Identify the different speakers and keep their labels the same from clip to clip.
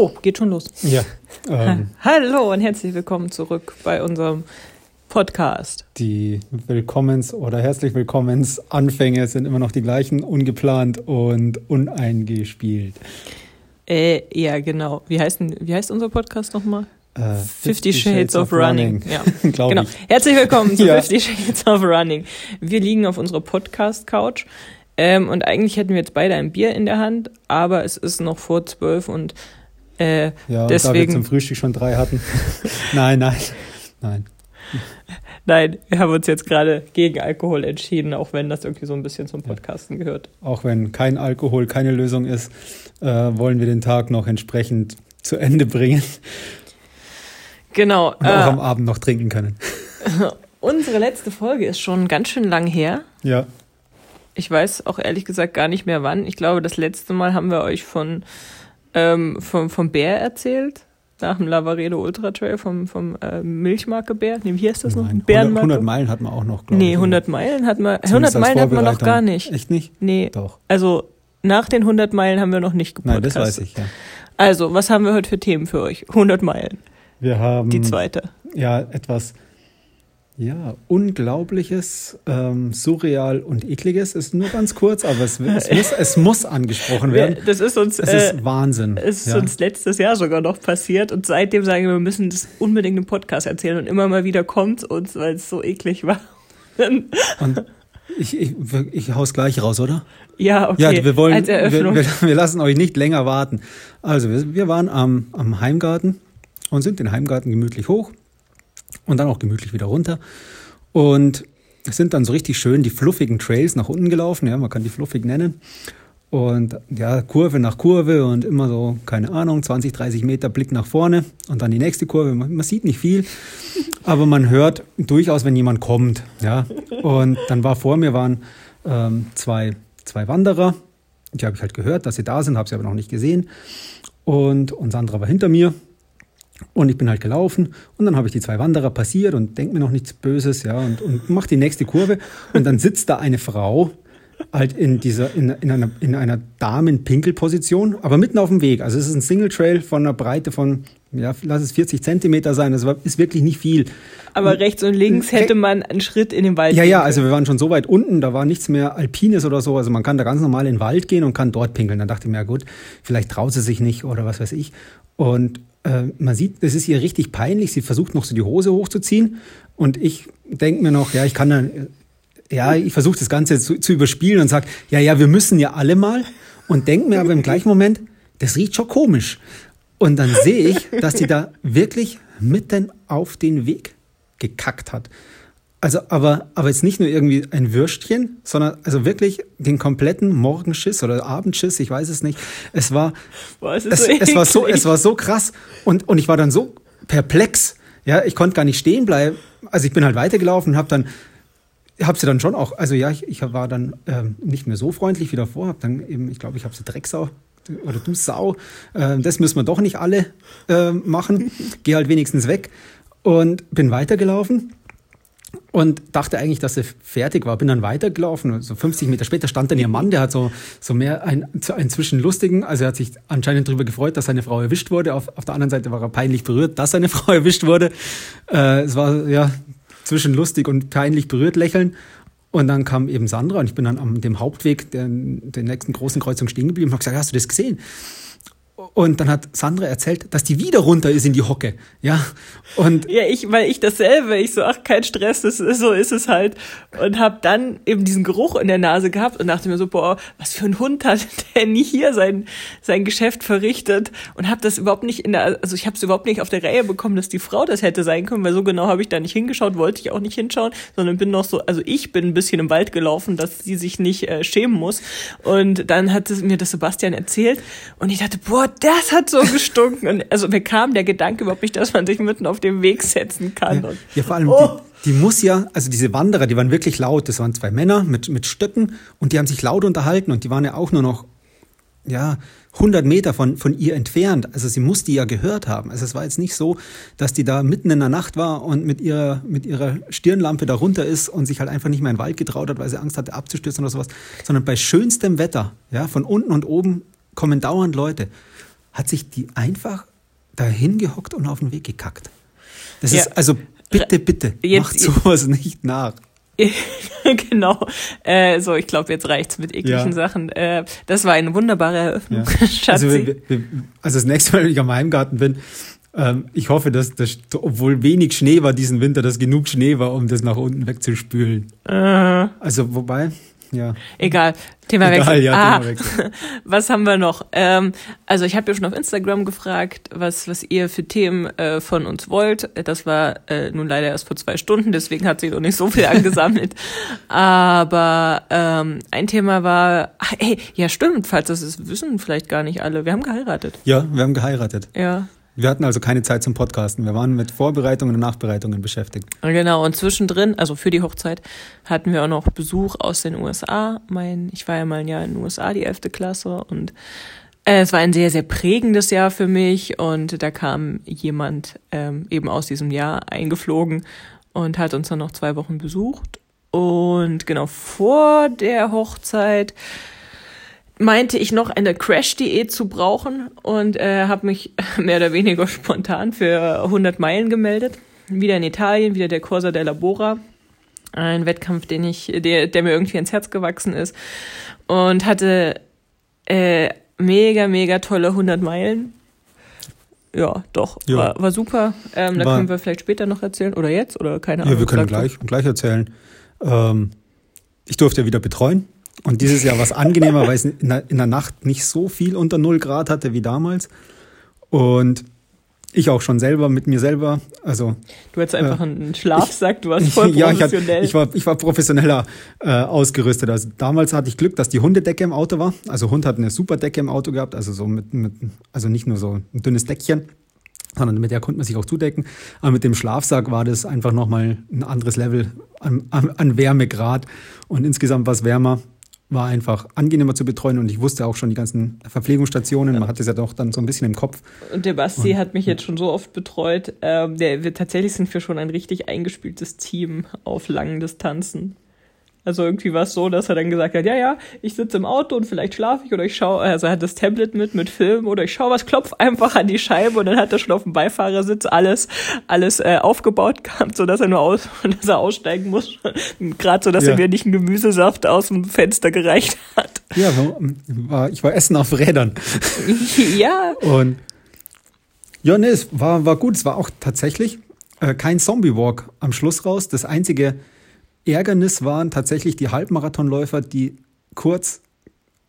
Speaker 1: Oh, geht schon los.
Speaker 2: Ja.
Speaker 1: Ähm, Hallo und herzlich willkommen zurück bei unserem Podcast.
Speaker 2: Die Willkommens- oder herzlich Willkommens-Anfänge sind immer noch die gleichen, ungeplant und uneingespielt.
Speaker 1: Äh, ja, genau. Wie heißt, denn, wie heißt unser Podcast nochmal?
Speaker 2: Äh,
Speaker 1: Fifty Shades of Running. Ja,
Speaker 2: Glaub
Speaker 1: genau.
Speaker 2: ich.
Speaker 1: Herzlich willkommen zu
Speaker 2: Ja.
Speaker 1: Fifty Shades of Running. Wir liegen auf unserer Podcast-Couch ähm, und eigentlich hätten wir jetzt beide ein Bier in der Hand, aber es ist noch vor zwölf und äh,
Speaker 2: Ja, und da wir
Speaker 1: deswegen,
Speaker 2: zum Frühstück schon drei hatten. nein, nein, nein.
Speaker 1: nein, wir haben uns jetzt gerade gegen Alkohol entschieden, auch wenn das irgendwie so ein bisschen zum Podcasten gehört.
Speaker 2: Auch wenn kein Alkohol keine Lösung ist, äh, wollen wir den Tag noch entsprechend zu Ende bringen
Speaker 1: Genau.
Speaker 2: und auch am
Speaker 1: Äh,
Speaker 2: Abend noch trinken können.
Speaker 1: unsere letzte Folge ist schon ganz schön lang her.
Speaker 2: Ja,
Speaker 1: Ich weiß auch ehrlich gesagt gar nicht mehr wann. Ich glaube, das letzte Mal haben wir euch von, ähm, vom, vom Bär erzählt. Nach dem Lavaredo Ultra Trail vom, vom äh, Milchmarke Bär. Nee, wie heißt das noch?
Speaker 2: nein. 100,
Speaker 1: Bärenmarke?
Speaker 2: 100 Meilen hat man auch noch, glaube
Speaker 1: Nee,
Speaker 2: ich.
Speaker 1: 100 Meilen hat man, 100
Speaker 2: Zumindest als
Speaker 1: Meilen hat man noch gar nicht.
Speaker 2: Echt nicht?
Speaker 1: Nee,
Speaker 2: Doch.
Speaker 1: also nach den 100 Meilen haben wir noch nicht
Speaker 2: Nein,
Speaker 1: gepodcastet.
Speaker 2: das weiß ich, ja.
Speaker 1: Also, was haben wir heute für Themen für euch? 100 Meilen,
Speaker 2: Wir haben
Speaker 1: die zweite.
Speaker 2: ja etwas ja, Unglaubliches, ähm, surreal und ekliges. Ist nur ganz kurz, aber es, es, muss, es muss angesprochen werden.
Speaker 1: das ist uns, äh,
Speaker 2: ist Wahnsinn.
Speaker 1: es ist
Speaker 2: ja.
Speaker 1: uns letztes Jahr sogar noch passiert und seitdem sagen wir, wir müssen das unbedingt im Podcast erzählen und immer mal wieder kommt uns, weil es so eklig war.
Speaker 2: Und ich, ich, ich hau's gleich raus, oder?
Speaker 1: ja, okay.
Speaker 2: Ja, wir wollen,
Speaker 1: Als
Speaker 2: wir, wir, wir lassen euch nicht länger warten. Also, wir, wir waren am, am Heimgarten und sind den Heimgarten gemütlich hoch und dann auch gemütlich wieder runter. Und es sind dann so richtig schön die fluffigen Trails nach unten gelaufen, ja, man kann die fluffig nennen. Und ja, Kurve nach Kurve und immer so, keine Ahnung, 20, 30 Meter Blick nach vorne und dann die nächste Kurve. Man, man sieht nicht viel, aber man hört durchaus, wenn jemand kommt. Ja. Und dann war vor mir waren ähm, zwei, zwei Wanderer. Die habe ich halt gehört, dass sie da sind, habe sie aber noch nicht gesehen. Und, und Sandra war hinter mir. Und ich bin halt gelaufen und dann habe ich die zwei Wanderer passiert und denke mir noch nichts Böses, ja, und, und mach die nächste Kurve. Und dann sitzt da eine Frau halt in dieser, in, in einer, in einer Damen-Pinkel-Position, aber mitten auf dem Weg. Also es ist ein Single Trail von einer Breite von, ja, lass es 40 Zentimeter sein. Das war, ist wirklich nicht viel.
Speaker 1: Aber rechts und links hätte man einen Schritt in den Wald
Speaker 2: Ja, ja, also wir waren schon so weit unten, da war nichts mehr Alpines oder so. Also man kann da ganz normal in den Wald gehen und kann dort pinkeln. Dann dachte ich mir, ja gut, vielleicht traut sie sich nicht oder was weiß ich. Und äh, man sieht, es ist ihr richtig peinlich. Sie versucht noch so die Hose hochzuziehen. Und ich denke mir noch, ja, ich kann dann, ja, ich versuche das Ganze zu, zu überspielen und sage, ja, ja, wir müssen ja alle mal. Und denke mir aber im gleichen Moment, das riecht schon komisch. Und dann sehe ich, dass die da wirklich mitten auf den Weg gekackt hat. Also, aber, aber jetzt nicht nur irgendwie ein Würstchen, sondern also wirklich den kompletten Morgenschiss oder Abendschiss, ich weiß es nicht. Es war,
Speaker 1: Boah, es so
Speaker 2: es war so, es war so krass und, und ich war dann so perplex. Ja, ich konnte gar nicht stehen bleiben. Also ich bin halt weitergelaufen und habe dann, habe sie dann schon auch, also ja, ich, ich war dann ähm, nicht mehr so freundlich wie davor, habe dann eben, ich glaube, ich habe sie Drecksau oder du Sau, äh, das müssen wir doch nicht alle äh, machen. Geh halt wenigstens weg und bin weitergelaufen und dachte eigentlich, dass sie fertig war. Bin dann weitergelaufen. So 50 Meter später stand dann ihr Mann, der hat so, so mehr ein, so einen zwischenlustigen, also er hat sich anscheinend darüber gefreut, dass seine Frau erwischt wurde. Auf, auf der anderen Seite war er peinlich berührt, dass seine Frau erwischt wurde. Äh, es war ja zwischenlustig und peinlich berührt lächeln. Und dann kam eben Sandra und ich bin dann am dem Hauptweg der, der nächsten großen Kreuzung stehen geblieben und habe gesagt, hast du das gesehen? Und dann hat Sandra erzählt, dass die wieder runter ist in die Hocke. Ja. Und
Speaker 1: Ja, ich, weil ich dasselbe, ich so, ach, kein Stress, das ist, so ist es halt. Und hab dann eben diesen Geruch in der Nase gehabt und dachte mir so, boah, was für ein Hund hat der nie hier sein, sein Geschäft verrichtet und hab das überhaupt nicht in der, also ich habe es überhaupt nicht auf der Reihe bekommen, dass die Frau das hätte sein können, weil so genau habe ich da nicht hingeschaut, wollte ich auch nicht hinschauen, sondern bin noch so, also ich bin ein bisschen im Wald gelaufen, dass sie sich nicht äh, schämen muss. Und dann hat es mir das Sebastian erzählt und ich dachte, boah, das hat so gestunken. Und also mir kam der Gedanke überhaupt nicht, dass man sich mitten auf dem Weg setzen kann.
Speaker 2: Ja, ja vor allem,
Speaker 1: Oh.
Speaker 2: die, die muss ja, also diese Wanderer, die waren wirklich laut. Das waren zwei Männer mit, mit Stöcken und die haben sich laut unterhalten und die waren ja auch nur noch, ja, 100 Meter von, von ihr entfernt. Also sie muss die ja gehört haben. Also es war jetzt nicht so, dass die da mitten in der Nacht war und mit ihrer, mit ihrer Stirnlampe da runter ist und sich halt einfach nicht mehr in den Wald getraut hat, weil sie Angst hatte abzustürzen oder sowas, sondern bei schönstem Wetter, ja, von unten und oben kommen dauernd Leute. Hat sich die einfach dahin gehockt und auf den Weg gekackt. Das
Speaker 1: Ja.
Speaker 2: ist also bitte, bitte,
Speaker 1: Jetzt-
Speaker 2: macht sowas nicht nach.
Speaker 1: genau. Äh, so, ich glaube, jetzt reicht's mit ekligen
Speaker 2: Ja.
Speaker 1: Sachen. Äh, das war eine wunderbare Eröffnung,
Speaker 2: Ja.
Speaker 1: Schatzi.
Speaker 2: Also, wir, wir, also das nächste Mal, wenn ich am Heimgarten bin, ähm, ich hoffe, dass, dass, obwohl wenig Schnee war diesen Winter, dass genug Schnee war, um das nach unten wegzuspülen.
Speaker 1: äh,
Speaker 2: Also wobei, ja.
Speaker 1: egal. Thema
Speaker 2: Egal,
Speaker 1: Wechsel.
Speaker 2: ja,
Speaker 1: ah,
Speaker 2: Themawechsel.
Speaker 1: was haben wir noch? Ähm, also ich habe ja schon auf Instagram gefragt, was, was ihr für Themen äh, von uns wollt. Das war äh, nun leider erst vor zwei Stunden, deswegen hat sich noch nicht so viel angesammelt. Aber ähm, ein Thema war, ach, ey, ja stimmt, falls das ist, wissen vielleicht gar nicht alle. Wir haben geheiratet.
Speaker 2: Ja, wir haben geheiratet.
Speaker 1: Ja.
Speaker 2: Wir hatten also keine Zeit zum Podcasten. Wir waren mit Vorbereitungen und Nachbereitungen beschäftigt.
Speaker 1: Genau, und zwischendrin, also für die Hochzeit, hatten wir auch noch Besuch aus den USA. Mein, ich war ja mal ein Jahr in den USA, die 11. Klasse, und äh, es war ein sehr, sehr prägendes Jahr für mich. Und da kam jemand ähm, eben aus diesem Jahr eingeflogen und hat uns dann noch zwei Wochen besucht. Und genau vor der Hochzeit meinte ich noch eine Crash-Diät zu brauchen und äh, habe mich mehr oder weniger spontan für 100 Meilen gemeldet. Wieder in Italien, wieder der Corsa della Bora. Ein Wettkampf, den ich, der, der mir irgendwie ins Herz gewachsen ist. Und hatte äh, mega, mega tolle 100 Meilen. Ja, doch,
Speaker 2: Ja.
Speaker 1: War, war super. Ähm, da
Speaker 2: War-
Speaker 1: können wir vielleicht später noch erzählen. Oder jetzt, oder keine Ahnung.
Speaker 2: Ja, wir können gleich, gleich erzählen. Ähm, ich durfte ja wieder betreuen. Und dieses Jahr war es angenehmer, weil es in der, in der Nacht nicht so viel unter 0 Grad hatte wie damals. Und ich auch schon selber mit mir selber, also
Speaker 1: Du hattest einfach einen Schlafsack, du warst voll
Speaker 2: ja, ich, hatte,
Speaker 1: professionell.
Speaker 2: ich, war, ich war professioneller äh, ausgerüstet. Also damals hatte ich Glück, dass die Hundedecke im Auto war. Also Hund hat eine super Decke im Auto gehabt, also so mit, mit also nicht nur so ein dünnes Deckchen, sondern mit der konnte man sich auch zudecken. Aber mit dem Schlafsack war das einfach nochmal ein anderes Level an, an, an Wärmegrad und insgesamt war es wärmer. War einfach angenehmer zu betreuen und ich wusste auch schon die ganzen Verpflegungsstationen. Man hat das ja doch dann so ein bisschen im Kopf.
Speaker 1: Und der Basti hat mich jetzt schon so oft betreut. Ähm, der, wir, tatsächlich sind wir schon ein richtig eingespieltes Team auf langen Distanzen. Also irgendwie war es so, dass er dann gesagt hat, ja, ja, ich sitze im Auto und vielleicht schlafe ich oder ich schaue, also er hat das Tablet mit, mit Film oder ich schaue was, klopf einfach an die Scheibe und dann hat er schon auf dem Beifahrersitz alles, alles äh, aufgebaut gehabt, so dass er nur aus, dass er aussteigen muss. Gerade so, dass
Speaker 2: Ja.
Speaker 1: er mir nicht einen Gemüsesaft aus dem Fenster gereicht hat.
Speaker 2: Ja, war, war, ich war Essen auf Rädern.
Speaker 1: ja,
Speaker 2: Und ja, nee, es war, war gut. Es war auch tatsächlich äh, kein Zombie-Walk am Schluss raus. Das einzige Ärgernis waren tatsächlich die Halbmarathonläufer, die kurz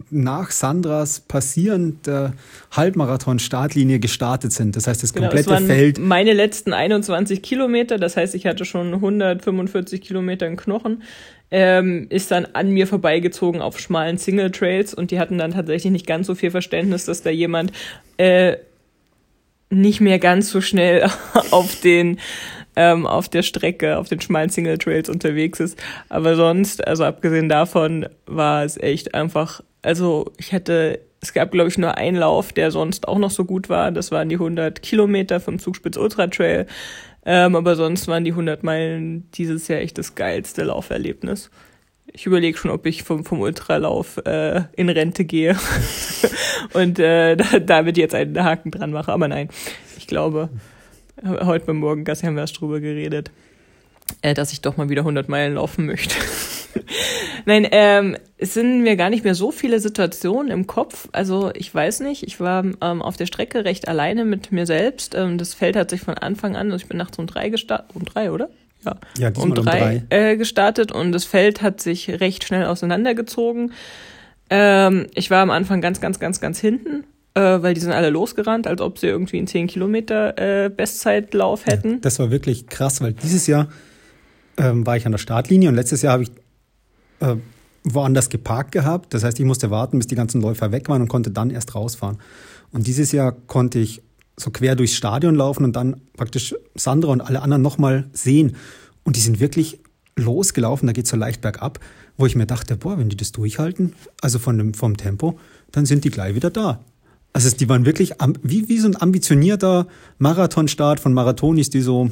Speaker 2: nach Sandras Passieren der Halbmarathon-Startlinie gestartet sind. Das heißt, das
Speaker 1: Genau, es
Speaker 2: komplette
Speaker 1: waren
Speaker 2: Feld.
Speaker 1: meine letzten 21 Kilometer, das heißt, ich hatte schon 145 Kilometer in Knochen, ähm, ist dann an mir vorbeigezogen auf schmalen Single Trails und die hatten dann tatsächlich nicht ganz so viel Verständnis, dass da jemand äh, nicht mehr ganz so schnell auf den ähm, auf der Strecke, auf den schmalen Single Trails unterwegs ist. Aber sonst, also abgesehen davon, war es echt einfach, also ich hätte, es gab glaube ich nur einen Lauf, der sonst auch noch so gut war. Das waren die 100 Kilometer vom Zugspitz Ultra Trail. Ähm, aber sonst waren die 100 Meilen dieses Jahr echt das geilste Lauferlebnis. Ich überlege schon, ob ich vom, vom Ultralauf äh, in Rente gehe und äh, da- damit jetzt einen Haken dran mache. Aber nein, ich glaube, heute beim Morgengasse haben wir erst drüber geredet, äh, dass ich doch mal wieder 100 Meilen laufen möchte. Nein, ähm, es sind mir gar nicht mehr so viele Situationen im Kopf. Also ich weiß nicht, ich war ähm, auf der Strecke recht alleine mit mir selbst. Ähm, das Feld hat sich von Anfang an, also ich bin nachts um drei gestartet, um drei, oder? Ja,
Speaker 2: Ja,
Speaker 1: um
Speaker 2: um
Speaker 1: drei, Äh, gestartet und das Feld hat sich recht schnell auseinandergezogen. Ähm, ich war am Anfang ganz, ganz, ganz, ganz hinten, äh, weil die sind alle losgerannt, als ob sie irgendwie einen 10 Kilometer äh, Bestzeitlauf hätten.
Speaker 2: Das war wirklich krass, weil dieses Jahr ähm, war ich an der Startlinie und letztes Jahr habe ich äh, woanders geparkt gehabt. Das heißt, ich musste warten, bis die ganzen Läufer weg waren und konnte dann erst rausfahren. Und dieses Jahr konnte ich so quer durchs Stadion laufen und dann praktisch Sandra und alle anderen nochmal sehen. Und die sind wirklich losgelaufen, da geht es so leicht bergab, wo ich mir dachte, boah, wenn die das durchhalten, also von dem, vom Tempo, dann sind die gleich wieder da. Also die waren wirklich wie, wie so ein ambitionierter Marathonstart von Marathonis, die so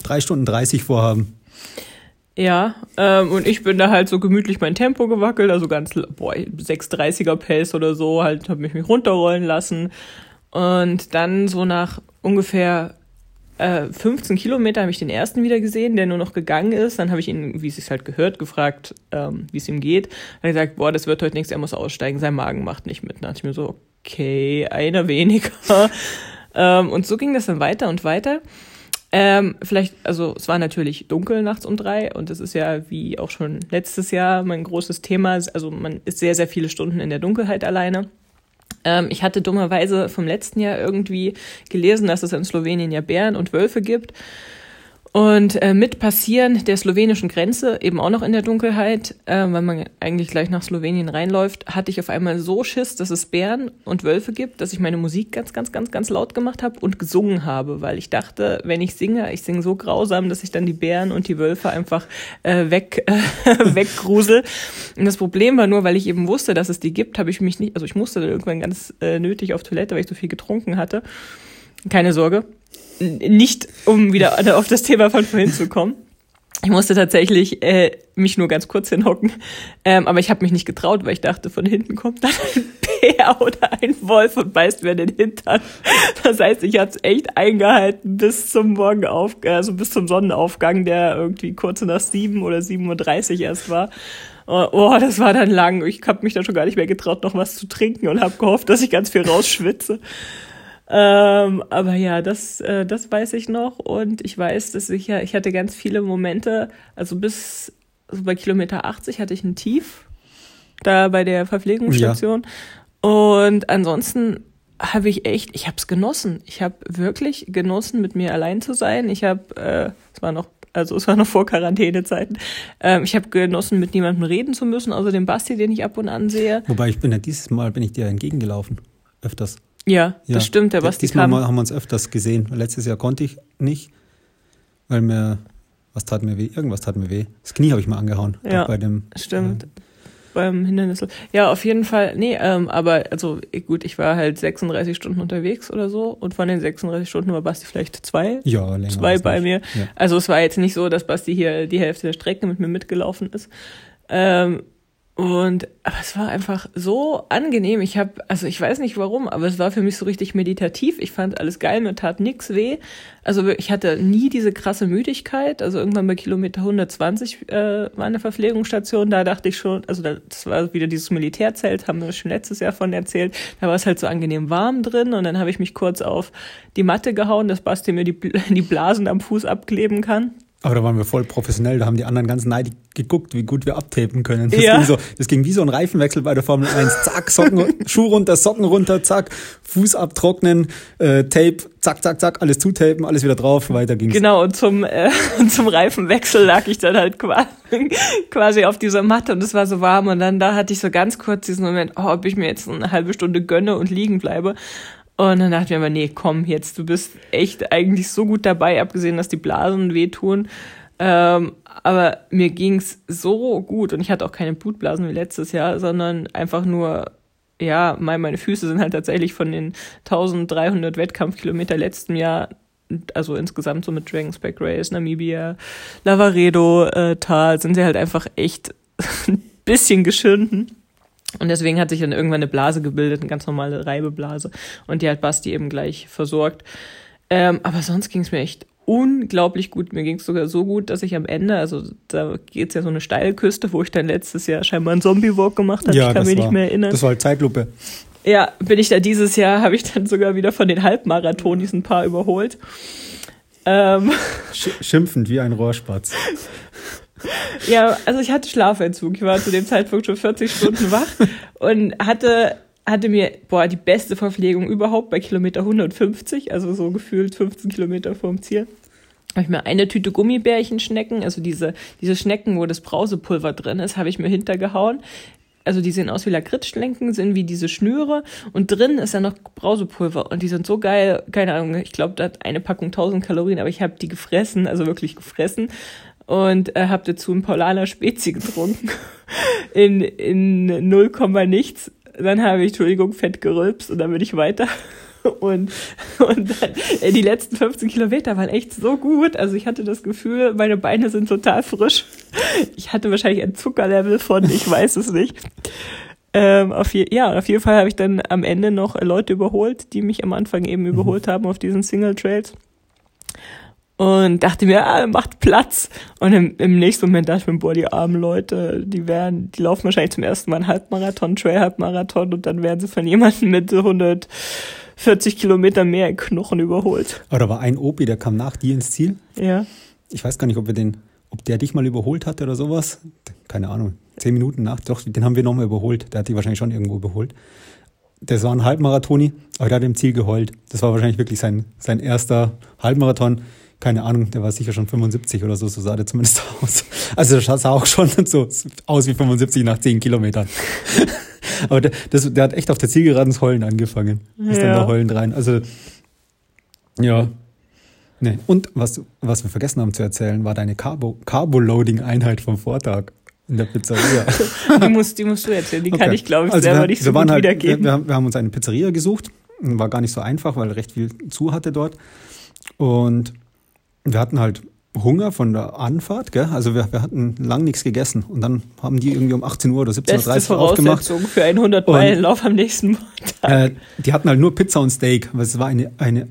Speaker 2: drei Stunden 30 vorhaben.
Speaker 1: Ja, ähm, und ich bin da halt so gemütlich mein Tempo gewackelt, also ganz, boah, 630er Pace oder so, halt, habe mich mich runterrollen lassen. Und dann so nach ungefähr äh, 15 Kilometer habe ich den ersten wieder gesehen, der nur noch gegangen ist. Dann habe ich ihn, wie es sich halt gehört, gefragt, ähm, wie es ihm geht. Dann hat er gesagt, boah, das wird heute nichts, er muss aussteigen, sein Magen macht nicht mit. Dann dachte ich mir so, okay, einer weniger. ähm, und so ging das dann weiter und weiter. Ähm, vielleicht, also es war natürlich dunkel nachts um drei und das ist ja wie auch schon letztes Jahr mein großes Thema. Also man ist sehr, sehr viele Stunden in der Dunkelheit alleine. Ähm, ich hatte dummerweise vom letzten Jahr irgendwie gelesen, dass es in Slowenien ja Bären und Wölfe gibt. Und äh, mit Passieren der slowenischen Grenze, eben auch noch in der Dunkelheit, äh, weil man eigentlich gleich nach Slowenien reinläuft, hatte ich auf einmal so Schiss, dass es Bären und Wölfe gibt, dass ich meine Musik ganz, ganz, ganz, ganz laut gemacht habe und gesungen habe, weil ich dachte, wenn ich singe, ich singe so grausam, dass ich dann die Bären und die Wölfe einfach äh, weg, äh, weggrusel. Und das Problem war nur, weil ich eben wusste, dass es die gibt, habe ich mich nicht, also ich musste dann irgendwann ganz äh, nötig auf Toilette, weil ich so viel getrunken hatte. Keine Sorge, nicht, um wieder auf das Thema von vorhin zu kommen. Ich musste tatsächlich äh, mich nur ganz kurz hinhocken, ähm, aber ich habe mich nicht getraut, weil ich dachte, von hinten kommt dann ein Bär oder ein Wolf und beißt mir den Hintern. Das heißt, ich habe es echt eingehalten bis zum Morgenaufgang, also bis zum Sonnenaufgang, der irgendwie kurz nach sieben oder 7.30 Uhr erst war. Oh, oh, das war dann lang. Ich habe mich dann schon gar nicht mehr getraut, noch was zu trinken und habe gehofft, dass ich ganz viel rausschwitze. Ähm, aber ja, das, äh, das weiß ich noch und ich weiß, dass ich ja, ich hatte ganz viele Momente, also bis also bei Kilometer 80 hatte ich ein Tief da bei der Verpflegungsstation ja. und ansonsten habe ich echt, ich habe es genossen. Ich habe wirklich genossen, mit mir allein zu sein. Ich habe, äh, es war noch also es war noch vor Quarantänezeiten. Ähm, ich habe genossen, mit niemandem reden zu müssen, außer dem Basti, den ich ab und an sehe.
Speaker 2: Wobei ich bin ja dieses Mal bin ich dir entgegengelaufen, öfters.
Speaker 1: Ja, ja, das stimmt. Der Basti
Speaker 2: Diesmal kam. haben wir uns öfters gesehen. Letztes Jahr konnte ich nicht, weil mir, was tat mir weh? Irgendwas tat mir weh. Das Knie habe ich mal angehauen.
Speaker 1: Ja, bei dem, stimmt. Äh, beim Hindernis. Ja, auf jeden Fall. Nee, ähm, aber also gut, ich war halt 36 Stunden unterwegs oder so und von den 36 Stunden war Basti vielleicht zwei.
Speaker 2: Ja, länger.
Speaker 1: Zwei bei mir. Ja. Also es war jetzt nicht so, dass Basti hier die Hälfte der Strecke mit mir mitgelaufen ist. Ähm, und aber es war einfach so angenehm. Ich habe, also ich weiß nicht warum, aber es war für mich so richtig meditativ. Ich fand alles geil, mir tat nix weh. Also ich hatte nie diese krasse Müdigkeit. Also irgendwann bei Kilometer 120 äh, war eine Verpflegungsstation. Da dachte ich schon, also das war wieder dieses Militärzelt, haben wir schon letztes Jahr von erzählt. Da war es halt so angenehm warm drin und dann habe ich mich kurz auf die Matte gehauen, dass Basti mir die, die Blasen am Fuß abkleben kann.
Speaker 2: Aber da waren wir voll professionell, da haben die anderen ganz neidig geguckt, wie gut wir abtapen können. Das,
Speaker 1: ja.
Speaker 2: ging so, das ging wie so ein Reifenwechsel bei der Formel 1. Zack, Socken, Schuh runter, Socken runter, zack, Fuß abtrocknen, äh, Tape, zack, zack, zack, alles zutapen, alles wieder drauf, weiter ging's.
Speaker 1: Genau, und zum, äh, zum Reifenwechsel lag ich dann halt quasi, quasi auf dieser Matte und es war so warm und dann da hatte ich so ganz kurz diesen Moment, oh, ob ich mir jetzt eine halbe Stunde gönne und liegen bleibe. Und dann dachte ich mir aber, nee, komm, jetzt, du bist echt eigentlich so gut dabei, abgesehen, dass die Blasen wehtun. Ähm, aber mir ging's so gut und ich hatte auch keine Blutblasen wie letztes Jahr, sondern einfach nur, ja, meine, Füße sind halt tatsächlich von den 1300 Wettkampfkilometer letzten Jahr, also insgesamt so mit Dragon's Back Race, Namibia, Lavaredo, äh, Tal, sind sie halt einfach echt ein bisschen geschunden. Und deswegen hat sich dann irgendwann eine Blase gebildet, eine ganz normale Reibeblase. Und die hat Basti eben gleich versorgt. Ähm, aber sonst ging es mir echt unglaublich gut. Mir ging es sogar so gut, dass ich am Ende, also da geht's ja so eine Steilküste, wo ich dann letztes Jahr scheinbar einen Zombie-Walk gemacht habe. Ja, ich kann mich war, nicht mehr erinnern.
Speaker 2: Das war halt Zeitlupe.
Speaker 1: Ja, bin ich da dieses Jahr, habe ich dann sogar wieder von den Halbmarathonis ein paar überholt.
Speaker 2: Ähm. Schimpfend wie ein Rohrspatz.
Speaker 1: Ja, also ich hatte Schlafentzug. Ich war zu dem Zeitpunkt schon 40 Stunden wach und hatte hatte mir, boah, die beste Verpflegung überhaupt bei Kilometer 150, also so gefühlt 15 Kilometer vorm Ziel. Habe ich mir eine Tüte Gummibärchenschnecken, also diese, diese Schnecken, wo das Brausepulver drin ist, habe ich mir hintergehauen. Also die sehen aus wie Lakritzschlenken, sind wie diese Schnüre und drin ist ja noch Brausepulver und die sind so geil, keine Ahnung, ich glaube, da hat eine Packung 1000 Kalorien, aber ich habe die gefressen, also wirklich gefressen und äh, habe dazu ein Paulaner Spezi getrunken in, in 0, nichts. Dann habe ich, Entschuldigung, fett gerülpst und dann bin ich weiter. Und, und dann, äh, die letzten 15 Kilometer waren echt so gut. Also ich hatte das Gefühl, meine Beine sind total frisch. Ich hatte wahrscheinlich ein Zuckerlevel von, ich weiß es nicht. Ähm, auf je, ja, auf jeden Fall habe ich dann am Ende noch Leute überholt, die mich am Anfang eben überholt haben auf diesen Single Trails. Und dachte mir, ah, macht Platz. Und im, im nächsten Moment dachte ich mir, boah, die armen Leute, die werden, die laufen wahrscheinlich zum ersten Mal einen Halbmarathon, Trail-Halbmarathon und dann werden sie von jemandem mit 140 Kilometer mehr Knochen überholt.
Speaker 2: Aber da war ein Opi, der kam nach dir ins Ziel.
Speaker 1: Ja.
Speaker 2: Ich weiß gar nicht, ob wir den, ob der dich mal überholt hatte oder sowas. Keine Ahnung. Zehn Minuten nach, doch, den haben wir nochmal überholt. Der hat dich wahrscheinlich schon irgendwo überholt. Das war ein Halbmarathoni, aber der hat im Ziel geheult. Das war wahrscheinlich wirklich sein, sein erster Halbmarathon keine Ahnung, der war sicher schon 75 oder so, so sah der zumindest aus. Also der sah auch schon so aus wie 75 nach 10 Kilometern. Aber der, das, der hat echt auf der Zielgeraden ins Heulen angefangen. Ist ja. dann da heulend rein. Also, ja. Nee. Und was, was wir vergessen haben zu erzählen, war deine Carbo, Carbo-Loading-Einheit vom Vortag in der Pizzeria.
Speaker 1: die, musst, die musst du erzählen, die okay. kann ich, glaube ich, also selber wir, nicht so wir gut halt, wiedergeben.
Speaker 2: Wir, wir haben uns eine Pizzeria gesucht. War gar nicht so einfach, weil recht viel zu hatte dort. Und wir hatten halt Hunger von der Anfahrt, gell? Also wir, wir hatten lang nichts gegessen und dann haben die irgendwie um 18 Uhr oder 17.30 Uhr aufgemacht.
Speaker 1: für einen 100 Meilen Lauf am nächsten Montag.
Speaker 2: Äh, die hatten halt nur Pizza und Steak, weil es war eine, eine,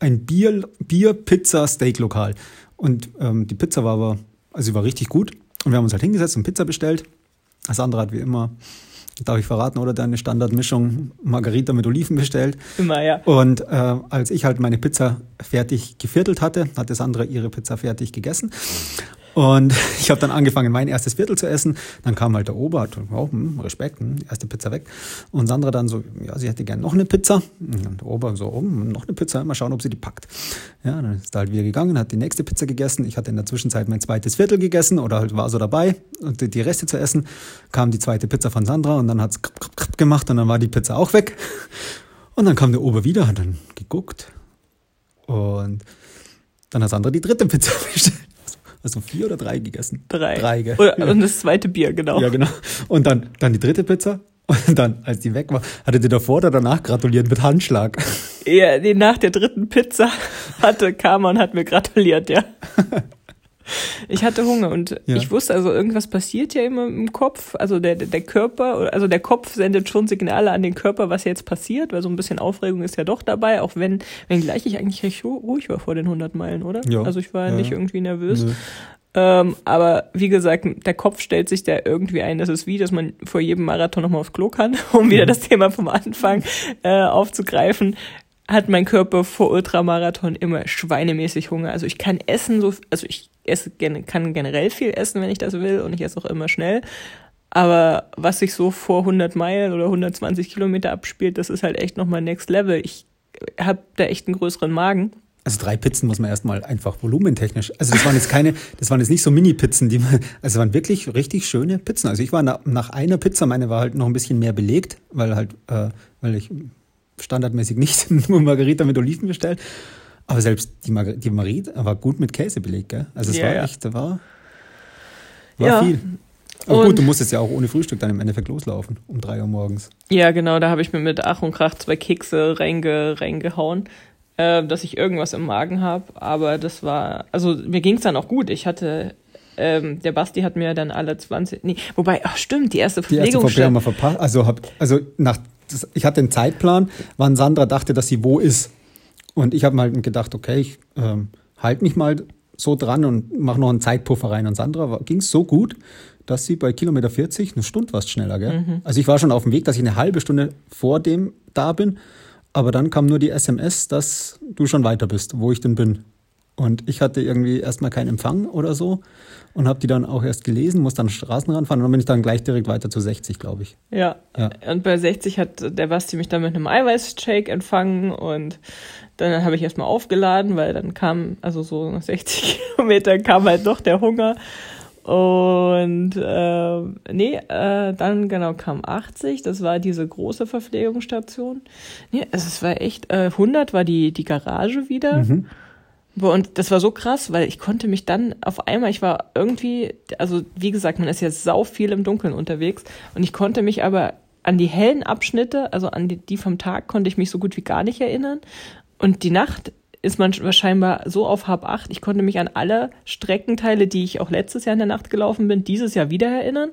Speaker 2: ein Bier, Bier Pizza Steak Lokal. Und ähm, die Pizza war aber, also sie war richtig gut und wir haben uns halt hingesetzt und Pizza bestellt. Das andere hat wie immer darf ich verraten, oder deine Standardmischung Margarita mit Oliven bestellt.
Speaker 1: Immer, ja.
Speaker 2: Und äh, als ich halt meine Pizza fertig geviertelt hatte, hat das andere ihre Pizza fertig gegessen. Und ich habe dann angefangen, mein erstes Viertel zu essen. Dann kam halt der Ober, hat oh, hm, Respekt, hm, erste Pizza weg. Und Sandra dann so, ja, sie hätte gerne noch eine Pizza. Und der Ober so, oh, noch eine Pizza, mal schauen, ob sie die packt. Ja, dann ist er halt wieder gegangen, hat die nächste Pizza gegessen. Ich hatte in der Zwischenzeit mein zweites Viertel gegessen oder halt war so dabei, und die Reste zu essen. Kam die zweite Pizza von Sandra und dann hat's gemacht und dann war die Pizza auch weg. Und dann kam der Ober wieder, hat dann geguckt und dann hat Sandra die dritte Pizza bestellt. Also vier oder drei gegessen?
Speaker 1: Drei.
Speaker 2: Drei, gell?
Speaker 1: Oder, Und das zweite Bier, genau.
Speaker 2: Ja, genau. Und dann, dann die dritte Pizza. Und dann, als die weg war, hatte die davor oder danach gratuliert mit Handschlag.
Speaker 1: Ja, die nach der dritten Pizza hatte kam und hat mir gratuliert, ja. Ich hatte Hunger und ja. ich wusste, also irgendwas passiert ja immer im Kopf. Also der, der Körper, also der Kopf sendet schon Signale an den Körper, was jetzt passiert, weil so ein bisschen Aufregung ist ja doch dabei, auch wenn, wenn gleich ich eigentlich recht ruhig war vor den 100 Meilen, oder? Ja. Also ich war ja. nicht irgendwie nervös. Nö. Ähm, aber wie gesagt, der Kopf stellt sich da irgendwie ein. Das ist wie, dass man vor jedem Marathon nochmal aufs Klo kann, um wieder das Thema vom Anfang äh, aufzugreifen hat mein Körper vor Ultramarathon immer schweinemäßig Hunger. Also ich kann essen, so, also ich esse, kann generell viel essen, wenn ich das will und ich esse auch immer schnell. Aber was sich so vor 100 Meilen oder 120 Kilometer abspielt, das ist halt echt nochmal Next Level. Ich habe da echt einen größeren Magen.
Speaker 2: Also drei Pizzen muss man erstmal einfach volumentechnisch. Also das waren jetzt keine, das waren jetzt nicht so Mini-Pizzen, die man, also waren wirklich richtig schöne Pizzen. Also ich war nach, nach einer Pizza, meine war halt noch ein bisschen mehr belegt, weil halt, äh, weil ich standardmäßig nicht nur Margarita mit Oliven bestellt. Aber selbst die, Mar die Margarita war gut mit Käse belegt, gell? Also es ja, war ja. echt, da war, war ja. viel. Aber gut, du musstest ja auch ohne Frühstück dann im Endeffekt loslaufen, um drei Uhr morgens.
Speaker 1: Ja, genau, da habe ich mir mit Ach und Krach zwei Kekse reinge, reingehauen, äh, dass ich irgendwas im Magen habe. Aber das war, also mir ging es dann auch gut. Ich hatte ähm, der Basti hat mir dann alle 20, nee, wobei, ach stimmt, die erste
Speaker 2: Verpflegung. Die erste Verpflegung haben wir verpasst. Also, hab, also nach das, ich hatte einen Zeitplan, wann Sandra dachte, dass sie wo ist. Und ich habe mal halt gedacht, okay, ich ähm, halte mich mal so dran und mache noch einen Zeitpuffer rein. Und Sandra ging es so gut, dass sie bei Kilometer 40 eine Stunde warst schneller. Gell? Mhm. Also ich war schon auf dem Weg, dass ich eine halbe Stunde vor dem da bin. Aber dann kam nur die SMS, dass du schon weiter bist, wo ich denn bin. Und ich hatte irgendwie erstmal keinen Empfang oder so und habe die dann auch erst gelesen, muss dann Straßenrand fahren und dann bin ich dann gleich direkt weiter zu 60, glaube ich.
Speaker 1: Ja. ja. Und bei 60 hat der Basti mich dann mit einem Eiweißshake empfangen und dann habe ich erstmal aufgeladen, weil dann kam, also so nach 60 Kilometern kam halt doch der Hunger. Und äh, nee, äh, dann genau kam 80, das war diese große Verpflegungsstation. Nee, also es war echt, äh, 100 war die, die Garage wieder. Mhm. Und das war so krass, weil ich konnte mich dann auf einmal, ich war irgendwie, also wie gesagt, man ist ja sau viel im Dunkeln unterwegs und ich konnte mich aber an die hellen Abschnitte, also an die, die vom Tag, konnte ich mich so gut wie gar nicht erinnern. Und die Nacht ist man scheinbar so auf Hab 8. Ich konnte mich an alle Streckenteile, die ich auch letztes Jahr in der Nacht gelaufen bin, dieses Jahr wieder erinnern.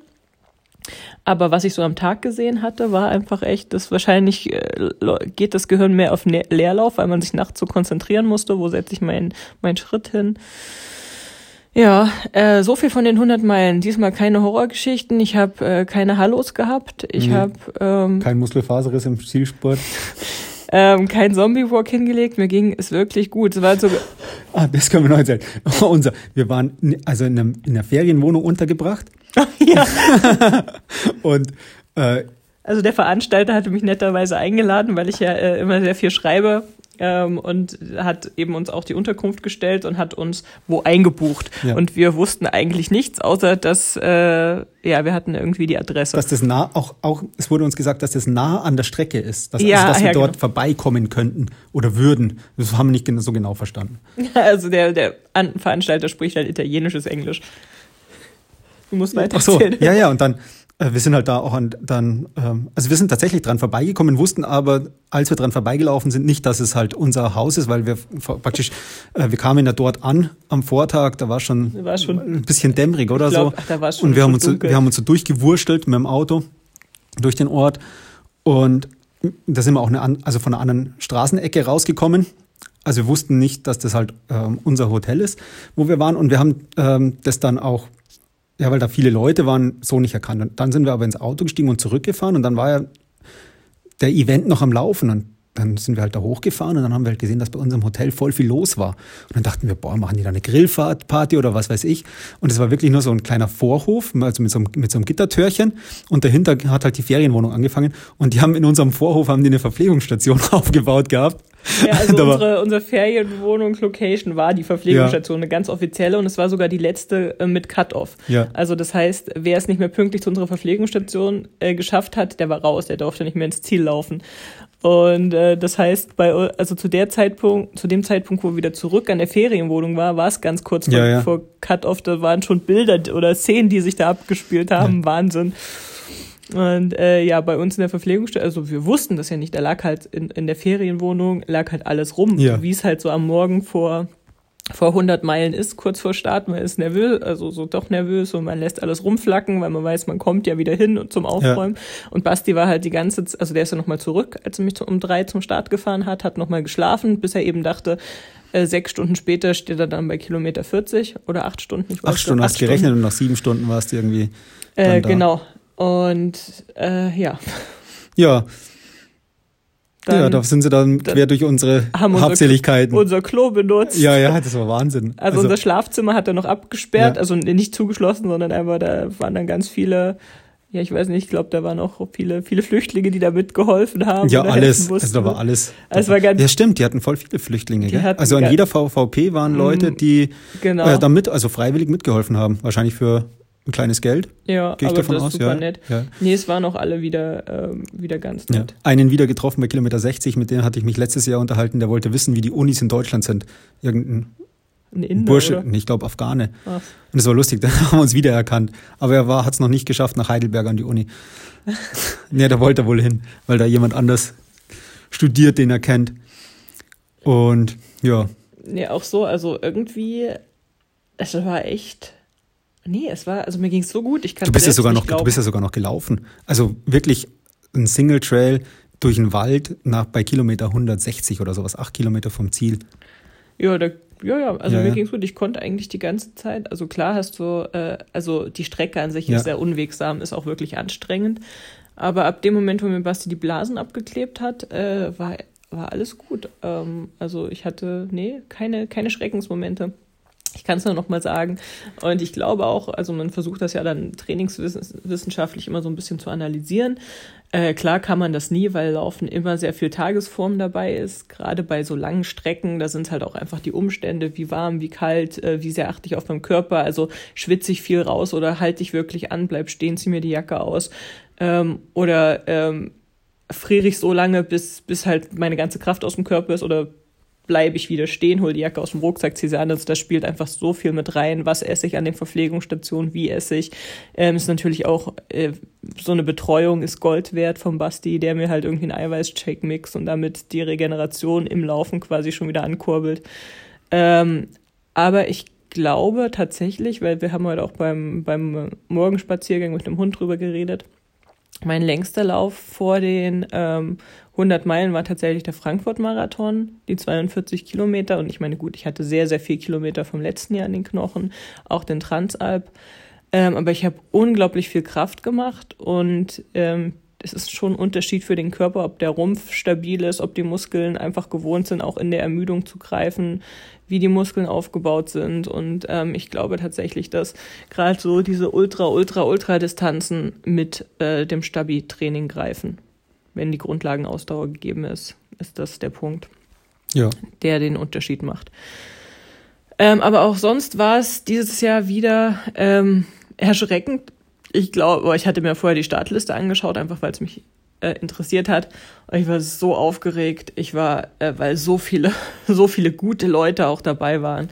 Speaker 1: Aber was ich so am Tag gesehen hatte, war einfach echt, dass wahrscheinlich äh, geht das Gehirn mehr auf ne-, Leerlauf, weil man sich nachts so konzentrieren musste, wo setze ich meinen mein Schritt hin. Ja, äh, so viel von den 100 Meilen. Diesmal keine Horrorgeschichten. Ich habe äh, keine Hallos gehabt. Ich nee. habe ähm,
Speaker 2: kein Muskelfaserriss im Zielsport.
Speaker 1: ähm, kein Zombie-Walk hingelegt. Mir ging es wirklich gut. Es war so.
Speaker 2: ah, das können wir noch erzählen. Unser, wir waren also in, einem, in einer Ferienwohnung untergebracht.
Speaker 1: ja.
Speaker 2: und äh,
Speaker 1: also der Veranstalter hatte mich netterweise eingeladen, weil ich ja äh, immer sehr viel schreibe ähm, und hat eben uns auch die Unterkunft gestellt und hat uns wo eingebucht. Ja. Und wir wussten eigentlich nichts, außer dass, äh, ja, wir hatten irgendwie die Adresse.
Speaker 2: Dass das nah, auch, auch, es wurde uns gesagt, dass das nah an der Strecke ist, dass, ja, also, dass wir ja, dort genau. vorbeikommen könnten oder würden. Das haben wir nicht so genau verstanden.
Speaker 1: Also der, der Veranstalter spricht halt italienisches Englisch. Du musst weiter Ach so,
Speaker 2: ja, ja, und dann, wir sind halt da auch an, dann, ähm, also wir sind tatsächlich dran vorbeigekommen, wussten aber, als wir dran vorbeigelaufen sind, nicht, dass es halt unser Haus ist, weil wir praktisch, äh, wir kamen ja dort an am Vortag, da war schon,
Speaker 1: war schon
Speaker 2: ein bisschen dämmerig oder
Speaker 1: glaub,
Speaker 2: so.
Speaker 1: Ach, da war schon
Speaker 2: Und wir haben, uns so, wir haben uns so durchgewurschtelt mit dem Auto durch den Ort und da sind wir auch eine, also von einer anderen Straßenecke rausgekommen. Also wir wussten nicht, dass das halt ähm, unser Hotel ist, wo wir waren und wir haben ähm, das dann auch ja, weil da viele Leute waren, so nicht erkannt. Und dann sind wir aber ins Auto gestiegen und zurückgefahren und dann war ja der Event noch am Laufen und dann sind wir halt da hochgefahren und dann haben wir halt gesehen, dass bei unserem Hotel voll viel los war. Und dann dachten wir, boah, machen die da eine Grillfahrtparty oder was weiß ich. Und es war wirklich nur so ein kleiner Vorhof, also mit so einem, mit so einem Gittertürchen. Und dahinter hat halt die Ferienwohnung angefangen. Und die haben in unserem Vorhof haben die eine Verpflegungsstation aufgebaut gehabt.
Speaker 1: Ja, also unsere, unsere Ferienwohnung-Location war die Verpflegungsstation, ja. eine ganz offizielle und es war sogar die letzte äh, mit Cut-Off.
Speaker 2: Ja.
Speaker 1: Also das heißt, wer es nicht mehr pünktlich zu unserer Verpflegungsstation äh, geschafft hat, der war raus, der durfte nicht mehr ins Ziel laufen. Und äh, das heißt, bei also zu der Zeitpunkt, zu dem Zeitpunkt, wo wir wieder zurück an der Ferienwohnung war, war es ganz kurz
Speaker 2: ja, vor, ja.
Speaker 1: vor Cut-Off, da waren schon Bilder oder Szenen, die sich da abgespielt haben, ja. Wahnsinn. Und äh, ja, bei uns in der Verpflegungsstelle, also wir wussten das ja nicht, da lag halt in, in der Ferienwohnung, lag halt alles rum, wie es halt so am Morgen vor vor 100 Meilen ist, kurz vor Start, man ist nervös, also so doch nervös und man lässt alles rumflacken, weil man weiß, man kommt ja wieder hin und zum Aufräumen. Ja. Und Basti war halt die ganze, Zeit, also der ist ja nochmal zurück, als er mich um drei zum Start gefahren hat, hat nochmal geschlafen, bis er eben dachte, äh, sechs Stunden später steht er dann bei Kilometer 40 oder acht Stunden.
Speaker 2: Ich weiß acht Stunden hast du gerechnet und nach sieben Stunden warst du irgendwie.
Speaker 1: Äh, genau, und äh, ja.
Speaker 2: Ja. Dann, ja, da sind sie dann, dann quer durch unsere Habseligkeiten.
Speaker 1: Unser, Klo benutzt.
Speaker 2: Ja, ja, das war Wahnsinn.
Speaker 1: Also, also unser Schlafzimmer hat er noch abgesperrt, ja. also nicht zugeschlossen, sondern einfach, da waren dann ganz viele, ja, ich weiß nicht, ich glaube, da waren auch viele, viele Flüchtlinge, die da mitgeholfen haben.
Speaker 2: Ja, alles. Also da war alles.
Speaker 1: Also war ganz,
Speaker 2: ja, stimmt, die hatten voll viele Flüchtlinge, gell? Also an jeder VVP waren Leute, die
Speaker 1: genau.
Speaker 2: äh, damit, also freiwillig mitgeholfen haben. Wahrscheinlich für ein kleines Geld.
Speaker 1: Ja,
Speaker 2: Gehe ich
Speaker 1: aber
Speaker 2: davon
Speaker 1: das
Speaker 2: aus,
Speaker 1: super
Speaker 2: ja.
Speaker 1: nett.
Speaker 2: Ja.
Speaker 1: Nee, es waren auch alle wieder, ähm, wieder ganz nett.
Speaker 2: Ja. Einen wieder getroffen bei Kilometer 60, mit dem hatte ich mich letztes Jahr unterhalten, der wollte wissen, wie die Unis in Deutschland sind. Irgendein
Speaker 1: ein Inder,
Speaker 2: Bursche,
Speaker 1: oder?
Speaker 2: Ich glaube Afghane.
Speaker 1: Ach.
Speaker 2: Und es war lustig, da haben wir uns wiedererkannt. Aber er war, hat es noch nicht geschafft nach Heidelberg an die Uni. nee, da wollte er wohl hin, weil da jemand anders studiert, den er kennt. Und ja.
Speaker 1: Nee, auch so, also irgendwie, es war echt Nee, es war, also mir ging es so gut. Ich kann
Speaker 2: du bist ja sogar noch, glauben. du bist ja sogar noch gelaufen. Also wirklich ein Single Trail durch den Wald nach bei Kilometer 160 oder sowas, acht Kilometer vom Ziel.
Speaker 1: Ja, da, ja, ja, also
Speaker 2: Ja,
Speaker 1: mir
Speaker 2: ja.
Speaker 1: ging's gut. Ich konnte eigentlich die ganze Zeit, also klar hast du, äh, also die Strecke an sich
Speaker 2: Ja.
Speaker 1: ist sehr unwegsam, ist auch wirklich anstrengend. Aber ab dem Moment, wo mir Basti die Blasen abgeklebt hat, äh, war, war alles gut. Ähm, also ich hatte, nee, keine, keine Schreckensmomente. Ich kann es nur noch mal sagen. Und ich glaube auch, also man versucht das ja dann trainingswissenschaftlich immer so ein bisschen zu analysieren. Äh, klar kann man das nie, weil Laufen immer sehr viel Tagesform dabei ist. Gerade bei so langen Strecken, da sind halt auch einfach die Umstände, wie warm, wie kalt, äh, wie sehr achte ich auf meinen Körper. Also schwitze ich viel raus oder halte ich wirklich an, bleib stehen, zieh mir die Jacke aus. Ähm, oder ähm, friere ich so lange, bis, bis halt meine ganze Kraft aus dem Körper ist oder bleibe ich wieder stehen, hole die Jacke aus dem Rucksack, ziehe sie an. Also das spielt einfach so viel mit rein. Was esse ich an den Verpflegungsstationen? Wie esse ich? Ähm, ist natürlich auch äh, so eine Betreuung ist Gold wert vom Basti, der mir halt irgendwie einen Eiweißshake mixt und damit die Regeneration im Laufen quasi schon wieder ankurbelt. Ähm, aber ich glaube tatsächlich, weil wir haben heute auch beim, beim Morgenspaziergang mit dem Hund drüber geredet, mein längster Lauf vor den ähm, 100 Meilen war tatsächlich der Frankfurt-Marathon, die 42 Kilometer. Und ich meine, gut, ich hatte sehr, sehr viel Kilometer vom letzten Jahr in den Knochen, auch den Transalp. Ähm, aber ich habe unglaublich viel Kraft gemacht und ähm, es ist schon ein Unterschied für den Körper, ob der Rumpf stabil ist, ob die Muskeln einfach gewohnt sind, auch in der Ermüdung zu greifen, wie die Muskeln aufgebaut sind. Und ähm, ich glaube tatsächlich, dass gerade so diese Ultra, Ultra, Ultra-Distanzen mit äh, dem Stabi-Training greifen. Wenn die Grundlagenausdauer gegeben ist, ist das der Punkt,
Speaker 2: Ja.
Speaker 1: der den Unterschied macht. Ähm, aber auch sonst war es dieses Jahr wieder ähm, erschreckend. Ich glaube, ich hatte mir vorher die Startliste angeschaut, einfach weil es mich äh, interessiert hat. Und ich war so aufgeregt. Ich war, äh, weil so viele, so viele gute Leute auch dabei waren.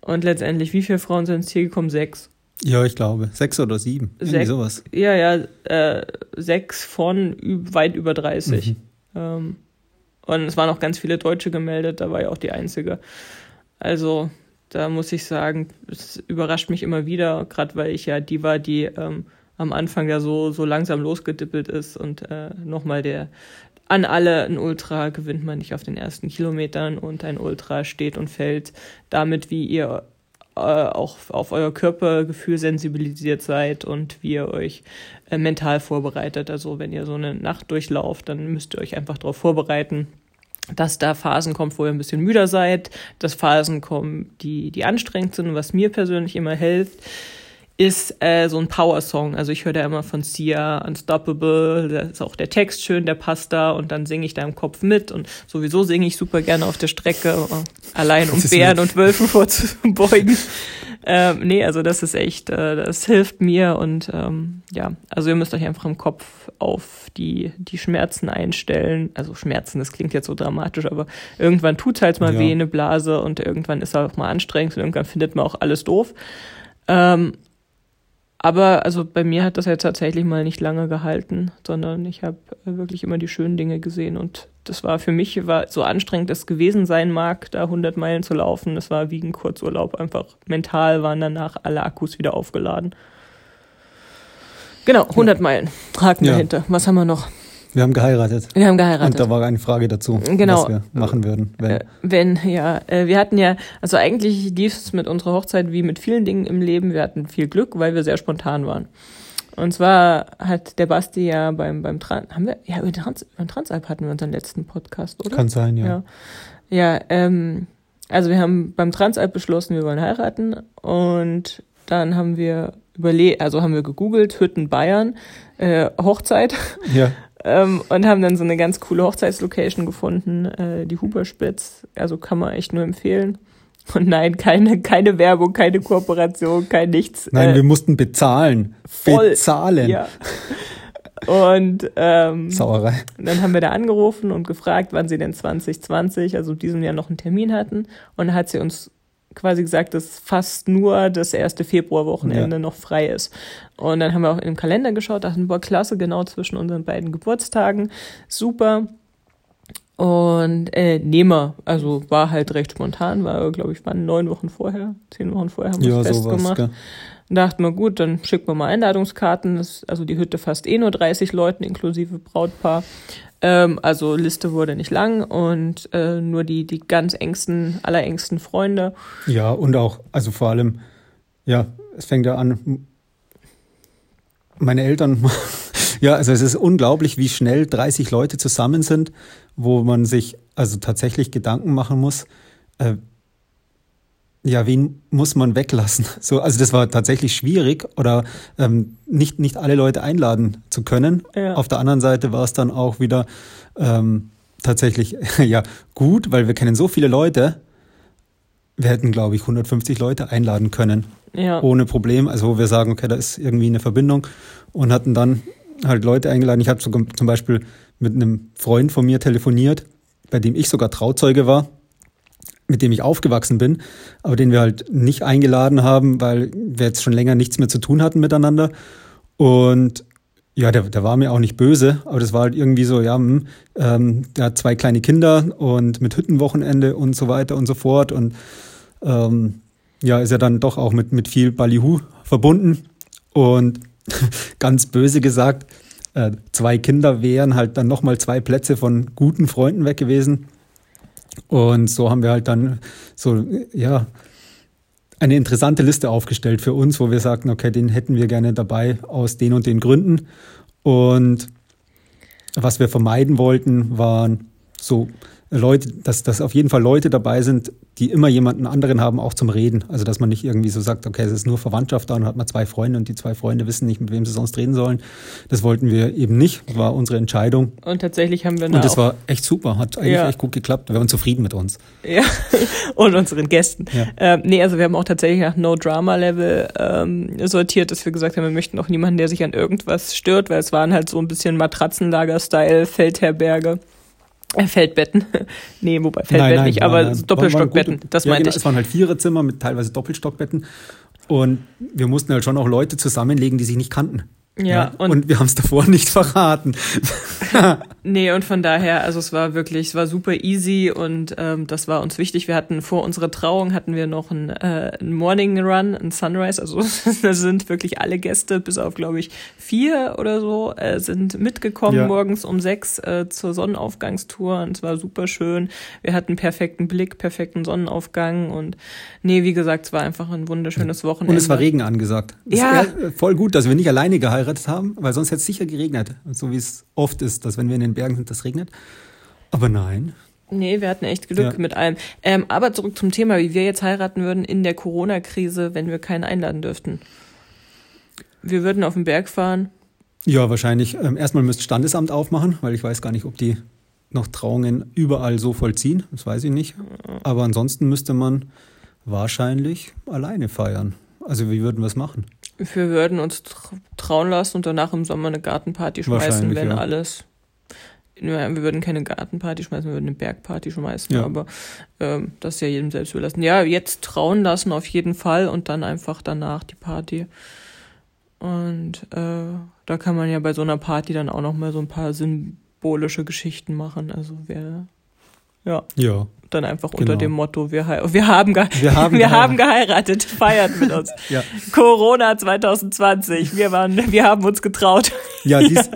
Speaker 1: Und letztendlich, wie viele Frauen sind ins Ziel gekommen? Sechs.
Speaker 2: Ja, ich glaube. Sechs oder sieben. Irgendwie
Speaker 1: Sech-
Speaker 2: sowas.
Speaker 1: Ja, ja, äh, sechs von weit über 30.
Speaker 2: Mhm.
Speaker 1: Ähm, und es waren auch ganz viele Deutsche gemeldet, da war ja auch die einzige. Also, da muss ich sagen, es überrascht mich immer wieder, gerade weil ich ja die war, die ähm, am Anfang ja so, so langsam losgedippelt ist und äh, nochmal der an alle ein Ultra gewinnt man nicht auf den ersten Kilometern und ein Ultra steht und fällt damit, wie ihr äh, auch auf euer Körpergefühl sensibilisiert seid und wie ihr euch äh, mental vorbereitet. Also wenn ihr so eine Nacht durchlauft, dann müsst ihr euch einfach darauf vorbereiten, dass da Phasen kommt, wo ihr ein bisschen müder seid, dass Phasen kommen, die, die anstrengend sind. Was mir persönlich immer hilft, ist äh, so ein Power-Song. Also ich höre da immer von Sia, Unstoppable, da ist auch der Text schön, der passt da und dann singe ich da im Kopf mit und sowieso singe ich super gerne auf der Strecke, äh, allein um Bären und Wölfen vorzubeugen. ähm, nee, also das ist echt, äh, das hilft mir und ähm, ja, also ihr müsst euch einfach im Kopf auf die, die Schmerzen einstellen. Also Schmerzen, das klingt jetzt so dramatisch, aber irgendwann tut's halt mal
Speaker 2: Ja.
Speaker 1: weh, eine Blase und irgendwann ist auch mal anstrengend und irgendwann findet man auch alles doof. Ähm, aber also bei mir hat das jetzt tatsächlich mal nicht lange gehalten, sondern ich habe wirklich immer die schönen Dinge gesehen und das war für mich, war so anstrengend es gewesen sein mag, da 100 Meilen zu laufen. Das war wie ein Kurzurlaub, einfach mental waren danach alle Akkus wieder aufgeladen. Genau, 100 Meilen, Haken
Speaker 2: Ja.
Speaker 1: dahinter. Was haben wir noch?
Speaker 2: Wir haben geheiratet.
Speaker 1: Wir haben
Speaker 2: Und
Speaker 1: geheiratet.
Speaker 2: da war eine Frage dazu,
Speaker 1: Genau.
Speaker 2: was wir machen würden. Wenn.
Speaker 1: Äh, wenn, ja. Äh, wir hatten ja, also eigentlich lief es mit unserer Hochzeit wie mit vielen Dingen im Leben. Wir hatten viel Glück, weil wir sehr spontan waren. Und zwar hat der Basti ja beim, beim Trans, haben wir, ja, über Trans, beim Transalp hatten wir unseren letzten Podcast, oder?
Speaker 2: Kann sein, ja.
Speaker 1: Ja, ja ähm, also wir haben beim Transalp beschlossen, wir wollen heiraten und dann haben wir überlegt, also haben wir gegoogelt, Hütten Bayern, äh, Hochzeit
Speaker 2: Ja.
Speaker 1: ähm, und haben dann so eine ganz coole Hochzeitslocation gefunden, äh, die Huberspitz, also kann man echt nur empfehlen. Und nein, keine, keine Werbung, keine Kooperation, kein nichts.
Speaker 2: Nein,
Speaker 1: äh,
Speaker 2: wir mussten bezahlen.
Speaker 1: voll.
Speaker 2: Bezahlen.
Speaker 1: ja. Und ähm,
Speaker 2: Sauerei.
Speaker 1: dann haben wir da angerufen und gefragt, wann sie denn 2020, also diesem Jahr noch einen Termin hatten. Und dann hat sie uns quasi gesagt, dass fast nur das erste Februarwochenende
Speaker 2: Ja.
Speaker 1: noch frei ist. Und dann haben wir auch den Kalender geschaut, dachten, boah, klasse, genau zwischen unseren beiden Geburtstagen. Super. Und äh, nehmen wir, also war halt recht spontan, war, glaube ich, waren neun Wochen vorher, zehn Wochen vorher haben wir
Speaker 2: Ja,
Speaker 1: es
Speaker 2: sowas.
Speaker 1: Und dachten wir, gut, dann schicken wir mal Einladungskarten. Das, also die Hütte fast eh nur 30 Leuten inklusive Brautpaar. Ähm, also Liste wurde nicht lang und äh, nur die, die ganz engsten, allerengsten Freunde.
Speaker 2: Ja, und auch, also vor allem, ja, es fängt ja an, meine Eltern, ja, also es ist unglaublich, wie schnell 30 Leute zusammen sind, wo man sich also tatsächlich Gedanken machen muss, äh, ja, wen muss man weglassen? So, also das war tatsächlich schwierig oder ähm, nicht, nicht alle Leute einladen zu können.
Speaker 1: Ja.
Speaker 2: Auf der anderen Seite war es dann auch wieder ähm, tatsächlich ja gut, weil wir kennen so viele Leute. Wir hätten, glaube ich, 150 Leute einladen können,
Speaker 1: Ja,
Speaker 2: ohne Problem. Also wo wir sagen, okay, da ist irgendwie eine Verbindung und hatten dann halt Leute eingeladen. Ich habe zum Beispiel mit einem Freund von mir telefoniert, bei dem ich sogar Trauzeuge war, mit dem ich aufgewachsen bin, aber den wir halt nicht eingeladen haben, weil wir jetzt schon länger nichts mehr zu tun hatten miteinander. Und ja, der, der war mir auch nicht böse, aber das war halt irgendwie so, ja, hm, ähm, der hat zwei kleine Kinder und mit Hüttenwochenende und so weiter und so fort. Und ähm, ja, ist ja dann doch auch mit, mit viel Ballyhu verbunden. Und ganz böse gesagt, äh, zwei Kinder wären halt dann nochmal zwei Plätze von guten Freunden weg gewesen. Und so haben wir halt dann so, ja, eine interessante Liste aufgestellt für uns, wo wir sagten, okay, den hätten wir gerne dabei aus den und den Gründen. Und was wir vermeiden wollten, waren so Leute, dass, dass auf jeden Fall Leute dabei sind, die immer jemanden anderen haben, auch zum Reden. Also dass man nicht irgendwie so sagt, okay, es ist nur Verwandtschaft da und hat man zwei Freunde und die zwei Freunde wissen nicht, mit wem sie sonst reden sollen. Das wollten wir eben nicht, war unsere Entscheidung.
Speaker 1: Und tatsächlich haben wir
Speaker 2: Und das war echt super, hat eigentlich ja. echt gut geklappt. Wir waren zufrieden mit uns.
Speaker 1: Ja, und unseren Gästen. Ja. Ähm, nee, also wir haben auch tatsächlich nach No-Drama-Level ähm, sortiert, dass wir gesagt haben, wir möchten auch niemanden, der sich an irgendwas stört, weil es waren halt so ein bisschen Matratzenlager-Style, Feldherberge. Äh, Feldbetten. nee, wobei Feldbetten nein, nein, nicht, aber nein, Doppelstockbetten, das ja, meinte genau, ich.
Speaker 2: Es waren halt Viererzimmer mit teilweise Doppelstockbetten. Und wir mussten halt schon auch Leute zusammenlegen, die sich nicht kannten.
Speaker 1: Ja,
Speaker 2: und, und wir haben es davor nicht verraten.
Speaker 1: nee, und von daher, also es war wirklich, es war super easy und ähm, das war uns wichtig. Wir hatten vor unserer Trauung hatten wir noch einen, äh, einen Morning Run, einen Sunrise. Also da sind wirklich alle Gäste, bis auf glaube ich vier oder so, äh, sind mitgekommen ja. morgens um sechs äh, zur Sonnenaufgangstour und es war super schön. Wir hatten perfekten Blick, perfekten Sonnenaufgang und nee, wie gesagt, es war einfach ein wunderschönes Wochenende.
Speaker 2: Und es war Regen angesagt.
Speaker 1: ja,
Speaker 2: voll gut, dass wir nicht alleine geheiratet geheiratet haben, weil sonst hätte es sicher geregnet. So wie es oft ist, dass wenn wir in den Bergen sind, das regnet. Aber nein.
Speaker 1: Nee, wir hatten echt Glück ja. mit allem. Ähm, aber zurück zum Thema, wie wir jetzt heiraten würden in der Corona-Krise, wenn wir keinen einladen dürften. Wir würden auf den Berg fahren.
Speaker 2: Ja, wahrscheinlich. Ähm, erstmal müsste Standesamt aufmachen, weil ich weiß gar nicht, ob die noch Trauungen überall so vollziehen. Das weiß ich nicht. Aber ansonsten müsste man wahrscheinlich alleine feiern. Also wie würden wir es machen?
Speaker 1: Wir würden uns trauen lassen und danach im Sommer eine Gartenparty schmeißen, wenn ja. alles. Wir würden keine Gartenparty schmeißen, wir würden eine Bergparty schmeißen, ja. aber ähm, das ist ja jedem selbst überlassen. Ja, jetzt trauen lassen auf jeden Fall und dann einfach danach die Party. Und äh, da kann man ja bei so einer Party dann auch noch mal so ein paar symbolische Geschichten machen. Also wer ja.
Speaker 2: Ja.
Speaker 1: Dann einfach genau. unter dem Motto, wir, wir, haben, ge wir, haben, wir geheiratet. haben geheiratet, feiert mit uns. ja. Corona 2020, wir, waren, wir haben uns getraut.
Speaker 2: Ja, dies,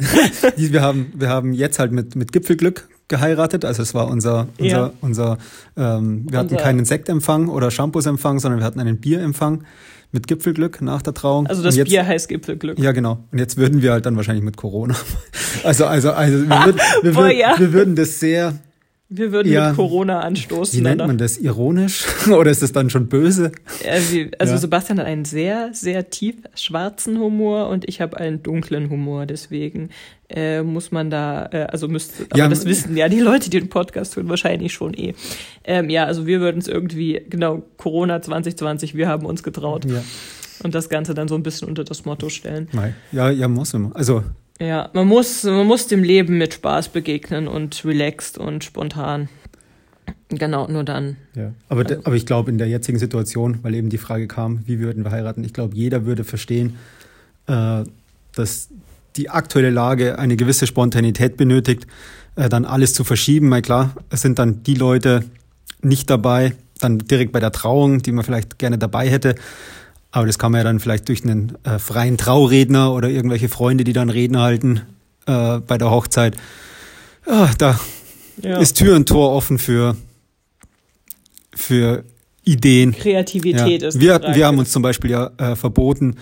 Speaker 2: dies, wir, haben, wir haben jetzt halt mit, mit Gipfelglück geheiratet. Also es war unser, unser, ja. unser ähm, wir hatten unser keinen Sektempfang oder Shampoosempfang, sondern wir hatten einen Bierempfang mit Gipfelglück nach der Trauung.
Speaker 1: Also das jetzt, Bier heißt Gipfelglück.
Speaker 2: Ja, genau. Und jetzt würden wir halt dann wahrscheinlich mit Corona. Also, also, also wir, würden, wir, würden, wir würden das sehr
Speaker 1: wir würden ja, mit Corona anstoßen.
Speaker 2: Wie nennt man das? Ironisch? Oder ist es dann schon böse?
Speaker 1: Also ja. Sebastian hat einen sehr, sehr tief schwarzen Humor und ich habe einen dunklen Humor. Deswegen äh, muss man da, äh, also müsste, aber ja, das wissen ja die Leute, die den Podcast hören, wahrscheinlich schon eh. Ähm, ja, also wir würden es irgendwie, genau, Corona 2020, wir haben uns getraut. Ja. Und das Ganze dann so ein bisschen unter das Motto stellen.
Speaker 2: Ja, ja, muss immer. Also
Speaker 1: ja, man muss, man muss dem Leben mit Spaß begegnen und relaxed und spontan. Genau, nur dann.
Speaker 2: Ja. Aber, also. aber ich glaube, in der jetzigen Situation, weil eben die Frage kam, wie würden wir heiraten, ich glaube, jeder würde verstehen, äh, dass die aktuelle Lage eine gewisse Spontanität benötigt, äh, dann alles zu verschieben. Weil klar, es sind dann die Leute nicht dabei, dann direkt bei der Trauung, die man vielleicht gerne dabei hätte. Aber das kann man ja dann vielleicht durch einen äh, freien Trauredner oder irgendwelche Freunde, die dann Reden halten äh, bei der Hochzeit. Ja, da ja. ist Tür und Tor offen für, für Ideen.
Speaker 1: Kreativität
Speaker 2: ja.
Speaker 1: ist.
Speaker 2: Wir, wir haben uns zum Beispiel ja äh, verboten,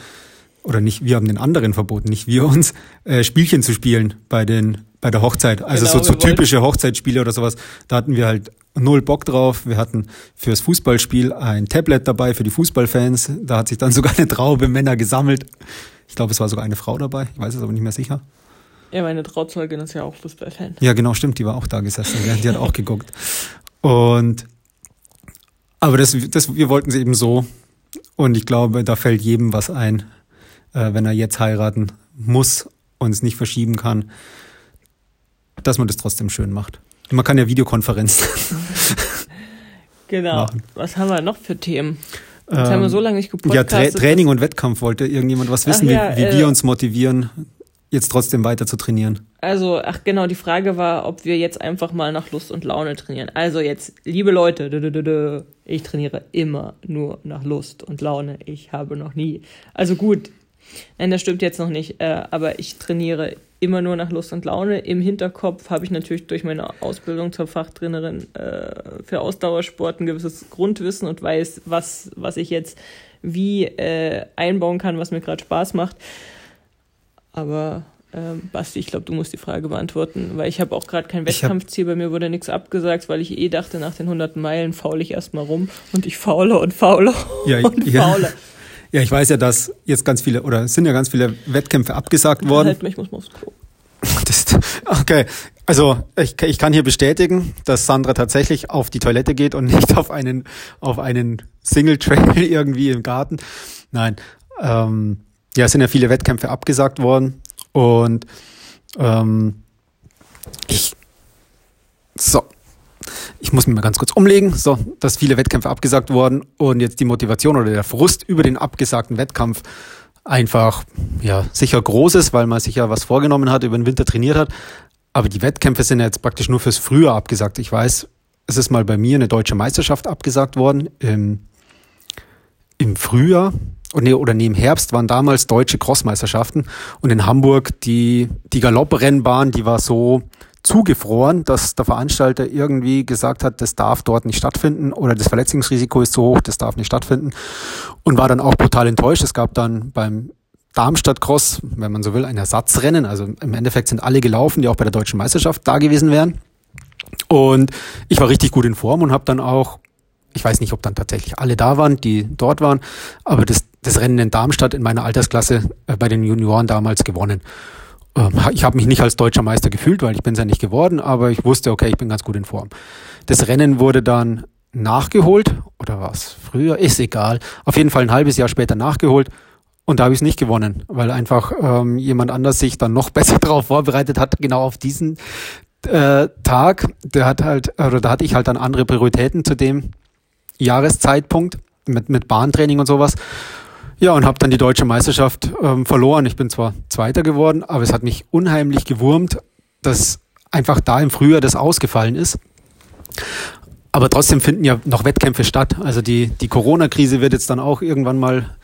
Speaker 2: oder nicht, wir haben den anderen verboten, nicht wir uns, äh, Spielchen zu spielen bei den bei der Hochzeit. Also genau, so, so typische Hochzeitsspiele oder sowas. Da hatten wir halt null Bock drauf. Wir hatten fürs Fußballspiel ein Tablet dabei für die Fußballfans. Da hat sich dann sogar eine Traube Männer gesammelt. Ich glaube, es war sogar eine Frau dabei. Ich weiß es aber nicht mehr sicher.
Speaker 1: Ja, meine Trauzeugin ist ja auch Fußballfan.
Speaker 2: Ja, genau, stimmt. Die war auch da gesessen. Die hat auch geguckt. Und aber das, das, wir wollten es eben so. Und ich glaube, da fällt jedem was ein, äh, wenn er jetzt heiraten muss und es nicht verschieben kann, dass man das trotzdem schön macht. Man kann ja Videokonferenzen.
Speaker 1: genau. Machen. Was haben wir noch für Themen? Jetzt ähm, haben wir so lange nicht
Speaker 2: gepodcastet. Ja, Tra Training und Wettkampf wollte irgendjemand was wissen, ja, wie, wie äh, wir uns motivieren. jetzt trotzdem weiter zu trainieren?
Speaker 1: Also, ach genau, die Frage war, ob wir jetzt einfach mal nach Lust und Laune trainieren. Also jetzt, liebe Leute, ich trainiere immer nur nach Lust und Laune. Ich habe noch nie. Also gut, nein, das stimmt jetzt noch nicht, äh, aber ich trainiere immer nur nach Lust und Laune. Im Hinterkopf habe ich natürlich durch meine Ausbildung zur Fachtrainerin äh, für Ausdauersport ein gewisses Grundwissen und weiß, was, was ich jetzt wie äh, einbauen kann, was mir gerade Spaß macht. Aber ähm, Basti, ich glaube, du musst die Frage beantworten, weil ich habe auch gerade kein Wettkampfziel. Bei mir wurde nichts abgesagt, weil ich eh dachte, nach den 100 Meilen faule ich erstmal rum und ich faule und faule
Speaker 2: ja,
Speaker 1: und
Speaker 2: ja.
Speaker 1: faule.
Speaker 2: Ja, ich weiß ja, dass jetzt ganz viele, oder es sind ja ganz viele Wettkämpfe abgesagt worden.
Speaker 1: Halt mich, muss mal aufs Klo.
Speaker 2: Das, okay, also ich, ich kann hier bestätigen, dass Sandra tatsächlich auf die Toilette geht und nicht auf einen, auf einen Single Trail irgendwie im Garten. Nein, ähm, ja, es sind ja viele Wettkämpfe abgesagt worden und ähm, ich so ich muss mich mal ganz kurz umlegen, so, dass viele Wettkämpfe abgesagt wurden und jetzt die Motivation oder der Frust über den abgesagten Wettkampf einfach, ja, sicher groß ist, weil man sich ja was vorgenommen hat, über den Winter trainiert hat. Aber die Wettkämpfe sind jetzt praktisch nur fürs Frühjahr abgesagt. Ich weiß, es ist mal bei mir eine deutsche Meisterschaft abgesagt worden im, im Frühjahr. Oder im Herbst waren damals deutsche Crossmeisterschaften und in Hamburg die, die Galopprennbahn, die war so, zugefroren, dass der Veranstalter irgendwie gesagt hat, das darf dort nicht stattfinden oder das Verletzungsrisiko ist zu hoch, das darf nicht stattfinden und war dann auch brutal enttäuscht. Es gab dann beim Darmstadt Cross, wenn man so will, ein Ersatzrennen. Also im Endeffekt sind alle gelaufen, die auch bei der deutschen Meisterschaft da gewesen wären. Und ich war richtig gut in Form und habe dann auch, ich weiß nicht, ob dann tatsächlich alle da waren, die dort waren, aber das, das Rennen in Darmstadt in meiner Altersklasse äh, bei den Junioren damals gewonnen. Ähm, ich habe mich nicht als deutscher Meister gefühlt, weil ich bin es ja nicht geworden, aber ich wusste, okay, ich bin ganz gut in Form. Das Rennen wurde dann nachgeholt oder was? Früher ist egal. Auf jeden Fall ein halbes Jahr später nachgeholt und da habe ich es nicht gewonnen, weil einfach ähm, jemand anders sich dann noch besser darauf vorbereitet hat, genau auf diesen äh, Tag. Der hat halt oder da hatte ich halt dann andere Prioritäten zu dem Jahreszeitpunkt mit mit Bahntraining und sowas ja, und habe dann die deutsche Meisterschaft ähm, verloren. Ich bin zwar Zweiter geworden, aber es hat mich unheimlich gewurmt, dass einfach da im Frühjahr das ausgefallen ist. Aber trotzdem finden ja noch Wettkämpfe statt. Also die, die Corona-Krise wird jetzt dann auch irgendwann mal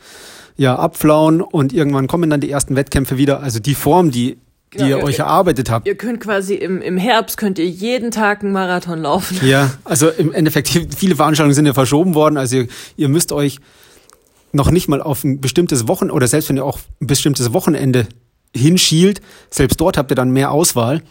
Speaker 2: ja, abflauen und irgendwann kommen dann die ersten Wettkämpfe wieder. Also die Form, die, die genau, ihr, ihr euch erarbeitet habt.
Speaker 1: Ihr könnt quasi im, im Herbst könnt ihr jeden Tag einen Marathon laufen.
Speaker 2: Ja, also im Endeffekt, viele Veranstaltungen sind ja verschoben worden. Also ihr, ihr müsst euch noch nicht mal auf ein bestimmtes Wochen oder selbst wenn ihr auch ein bestimmtes Wochenende hinschielt, selbst dort habt ihr dann mehr Auswahl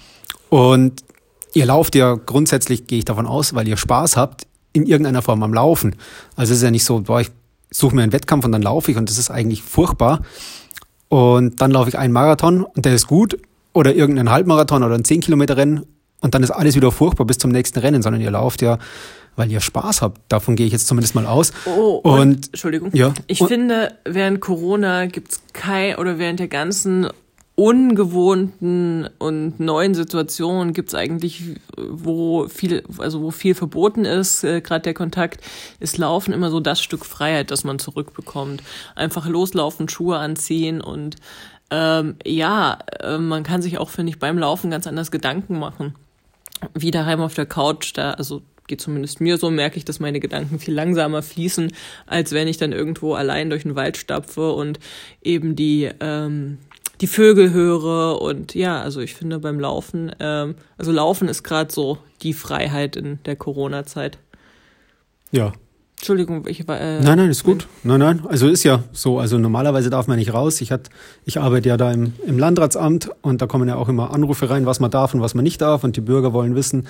Speaker 2: und ihr lauft ja grundsätzlich, gehe ich davon aus, weil ihr Spaß habt, in irgendeiner Form am Laufen. Also es ist ja nicht so, boah, ich suche mir einen Wettkampf und dann laufe ich und das ist eigentlich furchtbar. Und dann laufe ich einen Marathon und der ist gut oder irgendeinen Halbmarathon oder ein 10 Kilometer Rennen und dann ist alles wieder furchtbar bis zum nächsten Rennen, sondern ihr lauft ja weil ihr Spaß habt. Davon gehe ich jetzt zumindest mal aus.
Speaker 1: Oh, und, und Entschuldigung. Ja. Ich und, finde, während Corona gibt's kein oder während der ganzen ungewohnten und neuen Situationen gibt's eigentlich, wo viel, also wo viel verboten ist, äh, gerade der Kontakt, ist Laufen immer so das Stück Freiheit, das man zurückbekommt. Einfach loslaufen, Schuhe anziehen und ähm, ja, äh, man kann sich auch, finde ich, beim Laufen ganz anders Gedanken machen. Wie daheim auf der Couch, da, also geht zumindest mir so, merke ich, dass meine Gedanken viel langsamer fließen, als wenn ich dann irgendwo allein durch den Wald stapfe und eben die, ähm, die Vögel höre. Und ja, also ich finde beim Laufen, ähm, also Laufen ist gerade so die Freiheit in der Corona-Zeit.
Speaker 2: Ja.
Speaker 1: Entschuldigung, ich war. Äh,
Speaker 2: nein, nein, ist gut. Nein, nein. Also ist ja so. Also normalerweise darf man nicht raus. Ich, hat, ich arbeite ja da im, im Landratsamt und da kommen ja auch immer Anrufe rein, was man darf und was man nicht darf. Und die Bürger wollen wissen,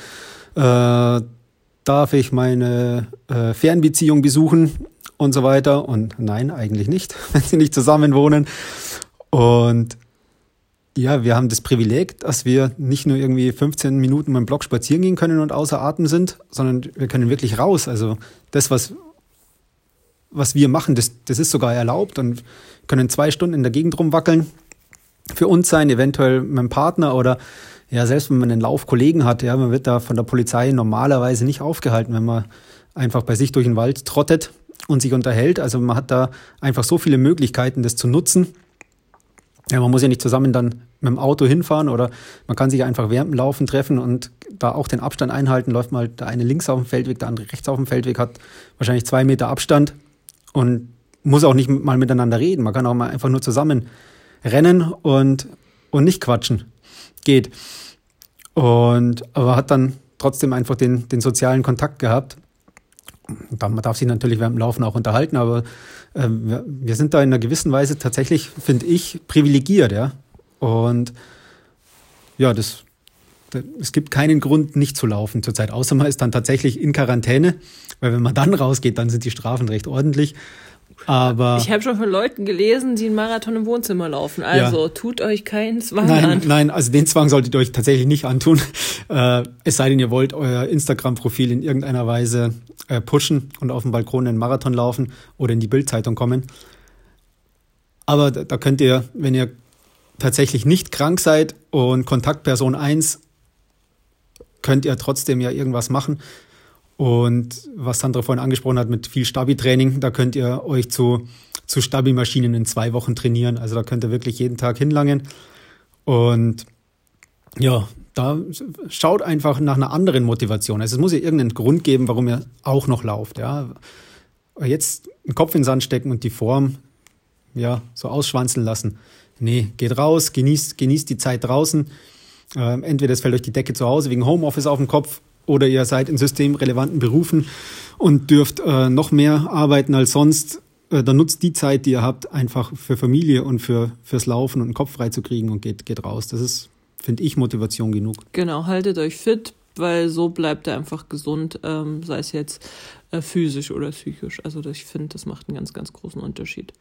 Speaker 2: äh, darf ich meine äh, Fernbeziehung besuchen und so weiter. Und nein, eigentlich nicht, wenn sie nicht zusammen wohnen. Und ja, wir haben das Privileg, dass wir nicht nur irgendwie 15 Minuten beim Block spazieren gehen können und außer Atem sind, sondern wir können wirklich raus. Also das, was, was wir machen, das, das ist sogar erlaubt und können zwei Stunden in der Gegend rumwackeln. Für uns sein, eventuell mit dem Partner oder ja, selbst wenn man einen Laufkollegen hat, ja, man wird da von der Polizei normalerweise nicht aufgehalten, wenn man einfach bei sich durch den Wald trottet und sich unterhält. Also man hat da einfach so viele Möglichkeiten, das zu nutzen. Ja, man muss ja nicht zusammen dann mit dem Auto hinfahren oder man kann sich einfach während dem Laufen treffen und da auch den Abstand einhalten. Läuft mal der eine links auf dem Feldweg, der andere rechts auf dem Feldweg, hat wahrscheinlich zwei Meter Abstand und muss auch nicht mal miteinander reden. Man kann auch mal einfach nur zusammen rennen und, und nicht quatschen. Geht. Und aber hat dann trotzdem einfach den, den sozialen Kontakt gehabt. Man darf sich natürlich während dem Laufen auch unterhalten, aber äh, wir, sind da in einer gewissen Weise tatsächlich, finde ich, privilegiert, ja. Und ja, das, das, es gibt keinen Grund, nicht zu laufen zurzeit, außer man ist dann tatsächlich in Quarantäne, weil wenn man dann rausgeht, dann sind die Strafen recht ordentlich. Aber
Speaker 1: ich habe schon von Leuten gelesen, die einen Marathon im Wohnzimmer laufen. Also ja. tut euch keinen Zwang
Speaker 2: nein,
Speaker 1: an.
Speaker 2: Nein, also den Zwang solltet ihr euch tatsächlich nicht antun. Äh, es sei denn, ihr wollt euer Instagram-Profil in irgendeiner Weise äh, pushen und auf dem Balkon einen Marathon laufen oder in die Bildzeitung kommen. Aber da, da könnt ihr, wenn ihr tatsächlich nicht krank seid und Kontaktperson 1, könnt ihr trotzdem ja irgendwas machen. Und was Sandra vorhin angesprochen hat mit viel Stabi-Training, da könnt ihr euch zu, zu Stabi-Maschinen in zwei Wochen trainieren. Also da könnt ihr wirklich jeden Tag hinlangen. Und ja, da schaut einfach nach einer anderen Motivation. Also es muss ja irgendeinen Grund geben, warum ihr auch noch lauft. Ja. Jetzt den Kopf in den Sand stecken und die Form ja, so ausschwanzeln lassen. Nee, geht raus, genießt, genießt die Zeit draußen. Ähm, entweder es fällt euch die Decke zu Hause wegen Homeoffice auf den Kopf oder ihr seid in systemrelevanten Berufen und dürft äh, noch mehr arbeiten als sonst, äh, dann nutzt die Zeit, die ihr habt, einfach für Familie und für fürs Laufen und den Kopf frei zu kriegen und geht, geht raus. Das ist, finde ich, Motivation genug.
Speaker 1: Genau, haltet euch fit, weil so bleibt ihr einfach gesund, ähm, sei es jetzt äh, physisch oder psychisch. Also ich finde, das macht einen ganz, ganz großen Unterschied.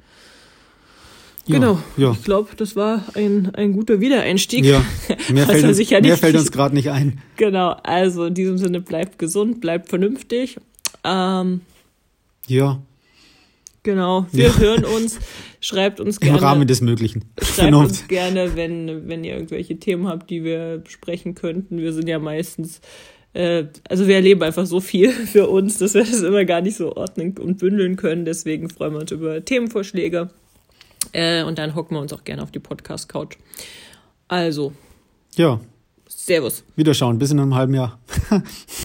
Speaker 1: Ja, genau. Ja. Ich glaube, das war ein, ein guter Wiedereinstieg.
Speaker 2: Ja, mehr fällt, uns, ja mehr fällt uns gerade nicht ein.
Speaker 1: Genau, also in diesem Sinne bleibt gesund, bleibt vernünftig. Ähm,
Speaker 2: ja.
Speaker 1: Genau, wir ja. hören uns. Schreibt uns gerne.
Speaker 2: Im Rahmen des Möglichen.
Speaker 1: Schreibt uns gerne, wenn, wenn ihr irgendwelche Themen habt, die wir besprechen könnten. Wir sind ja meistens, äh, also wir erleben einfach so viel für uns, dass wir das immer gar nicht so ordnen und bündeln können. Deswegen freuen wir uns über Themenvorschläge. Äh, und dann hocken wir uns auch gerne auf die Podcast-Couch. Also.
Speaker 2: Ja.
Speaker 1: Servus.
Speaker 2: Wiederschauen. Bis in einem halben Jahr.